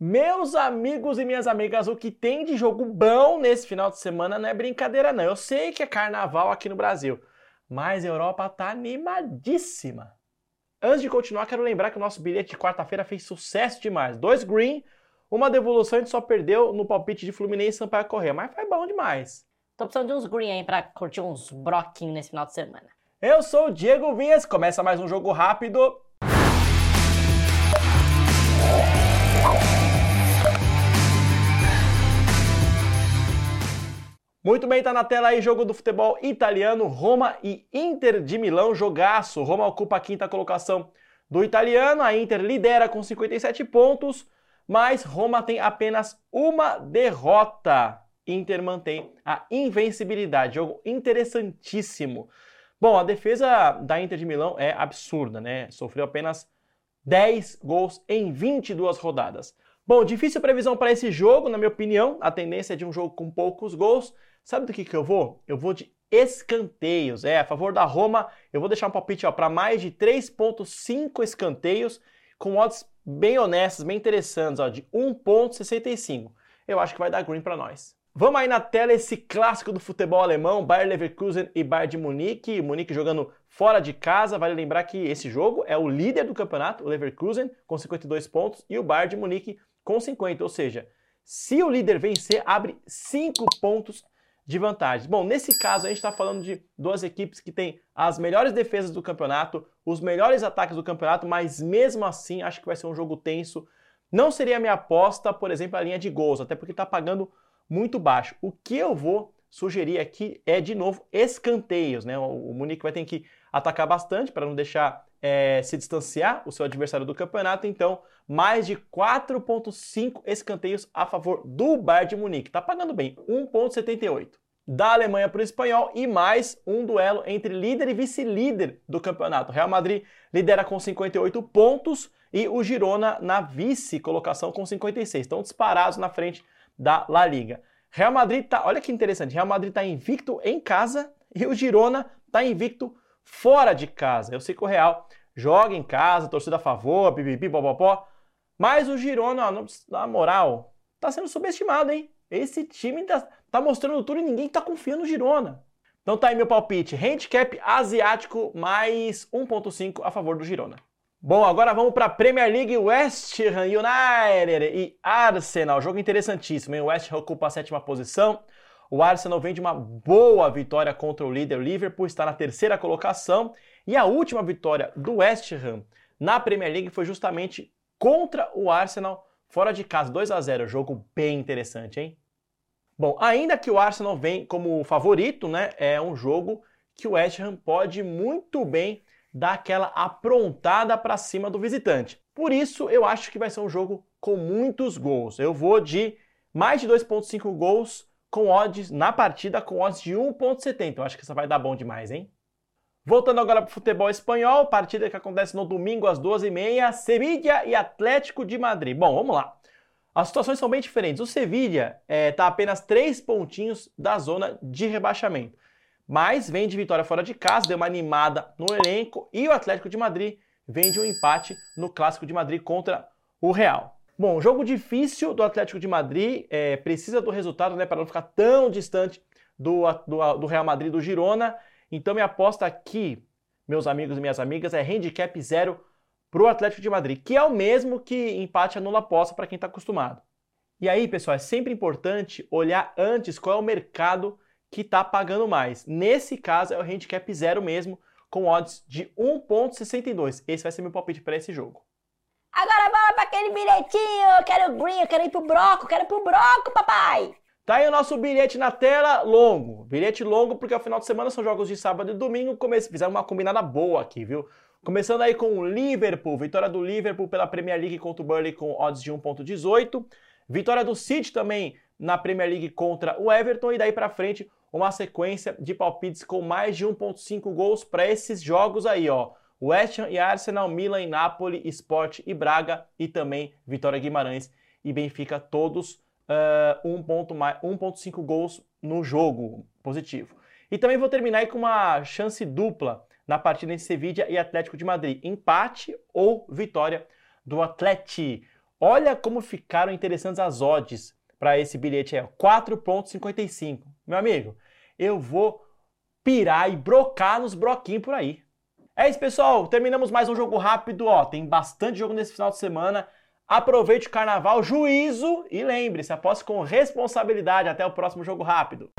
Meus amigos e minhas amigas, o que tem de jogo bom nesse final de semana não é brincadeira não. Eu sei que é carnaval aqui no Brasil, mas a Europa tá animadíssima. Antes de continuar, quero lembrar que o nosso bilhete de quarta-feira fez sucesso demais. Dois green, uma devolução, a gente só perdeu no palpite de Fluminense e Sampaio Correia, mas foi bom demais. Tô precisando de uns green aí pra curtir uns broquinhos nesse final de semana. Eu sou o Diego Vinhas, começa mais um jogo rápido. Muito bem, tá na tela aí jogo do futebol italiano, Roma e Inter de Milão, jogaço. Roma ocupa a quinta colocação do italiano, a Inter lidera com 57 pontos, mas Roma tem apenas uma derrota. Inter mantém a invencibilidade, jogo interessantíssimo. Bom, a defesa da Inter de Milão é absurda, né? Sofreu apenas 10 gols em 22 rodadas. Bom, difícil previsão para esse jogo, na minha opinião. A tendência é de um jogo com poucos gols. Sabe do que, que eu vou? Eu vou de escanteios. É, a favor da Roma, eu vou deixar um palpite para mais de 3,5 escanteios, com odds bem honestas, bem interessantes, ó, de 1,65. Eu acho que vai dar green para nós. Vamos aí na tela esse clássico do futebol alemão, Bayer Leverkusen e Bayern de Munique. Munique jogando fora de casa. Vale lembrar que esse jogo é o líder do campeonato, o Leverkusen, com 52 pontos, e o Bayern de Munique com 50. Ou seja, se o líder vencer, abre 5 pontos de vantagem. Bom, nesse caso a gente está falando de duas equipes que têm as melhores defesas do campeonato, os melhores ataques do campeonato, mas mesmo assim acho que vai ser um jogo tenso. Não seria minha aposta, por exemplo, a linha de gols, até porque está pagando muito baixo. O que eu vou sugerir aqui é, de novo, escanteios. Né? O Munique vai ter que atacar bastante para não deixar é, se distanciar o seu adversário do campeonato. Então, mais de 4,5 escanteios a favor do Bayern de Munique. Está pagando bem, 1,78. Da Alemanha para o espanhol e mais um duelo entre líder e vice-líder do campeonato. Real Madrid lidera com 58 pontos e o Girona na vice-colocação com 56. Estão disparados na frente da La Liga. Real Madrid tá, olha que interessante, Real Madrid está invicto em casa e o Girona está invicto fora de casa. Eu sei que o Real joga em casa, torcida a favor, pipipi, popopó, mas o Girona, na moral, tá sendo subestimado, hein? Esse time tá, tá mostrando tudo e ninguém tá confiando no Girona. Então tá aí meu palpite, handicap asiático mais 1.5 a favor do Girona. Bom, agora vamos para a Premier League West Ham United e Arsenal. Jogo interessantíssimo, hein? O West Ham ocupa a sétima posição. O Arsenal vem de uma boa vitória contra o líder Liverpool, está na terceira colocação. E a última vitória do West Ham na Premier League foi justamente contra o Arsenal fora de casa, 2 a 0. Jogo bem interessante, hein? Bom, ainda que o Arsenal vem como favorito, né? É um jogo que o West Ham pode muito bem dar aquela aprontada para cima do visitante. Por isso, eu acho que vai ser um jogo com muitos gols. Eu vou de mais de 2.5 gols com odds na partida com odds de 1.70. Eu acho que isso vai dar bom demais, hein? Voltando agora para o futebol espanhol, partida que acontece no domingo às 12h30, Sevilla e Atlético de Madrid. Bom, vamos lá. As situações são bem diferentes. O Sevilla está é, tá apenas 3 pontinhos da zona de rebaixamento mas vem de vitória fora de casa, deu uma animada no elenco e o Atlético de Madrid vem de um empate no Clássico de Madrid contra o Real. Bom, jogo difícil do Atlético de Madrid, é, precisa do resultado né, para não ficar tão distante do, do, do Real Madrid do Girona. Então minha aposta aqui, meus amigos e minhas amigas, é handicap zero para o Atlético de Madrid, que é o mesmo que empate anula aposta para quem está acostumado. E aí, pessoal, é sempre importante olhar antes qual é o mercado que está pagando mais. Nesse caso é o handicap zero mesmo, com odds de 1.62. Esse vai ser meu palpite para esse jogo. Agora bora para aquele bilhetinho, eu quero green, eu quero ir pro broco, eu quero ir pro broco, papai! Tá aí o nosso bilhete na tela, longo. Bilhete longo porque ao final de semana são jogos de sábado e domingo. Comece... Fizemos uma combinada boa aqui, viu? Começando aí com o Liverpool, vitória do Liverpool pela Premier League contra o Burnley com odds de 1.18. Vitória do City também na Premier League contra o Everton e daí para frente uma sequência de palpites com mais de 1.5 gols para esses jogos aí, ó. West Ham e Arsenal, Milan e Napoli, Sport e Braga e também Vitória Guimarães e Benfica, todos uh, 1.5 gols no jogo positivo. E também vou terminar com uma chance dupla na partida entre Sevilla e Atlético de Madrid. Empate ou vitória do Atlético. Olha como ficaram interessantes as odds para esse bilhete aí, 4.55 meu amigo, eu vou pirar e brocar nos broquinhos por aí. É isso, pessoal. Terminamos mais um jogo rápido. Ó, tem bastante jogo nesse final de semana. Aproveite o carnaval, juízo e lembre-se, aposte com responsabilidade. Até o próximo jogo rápido.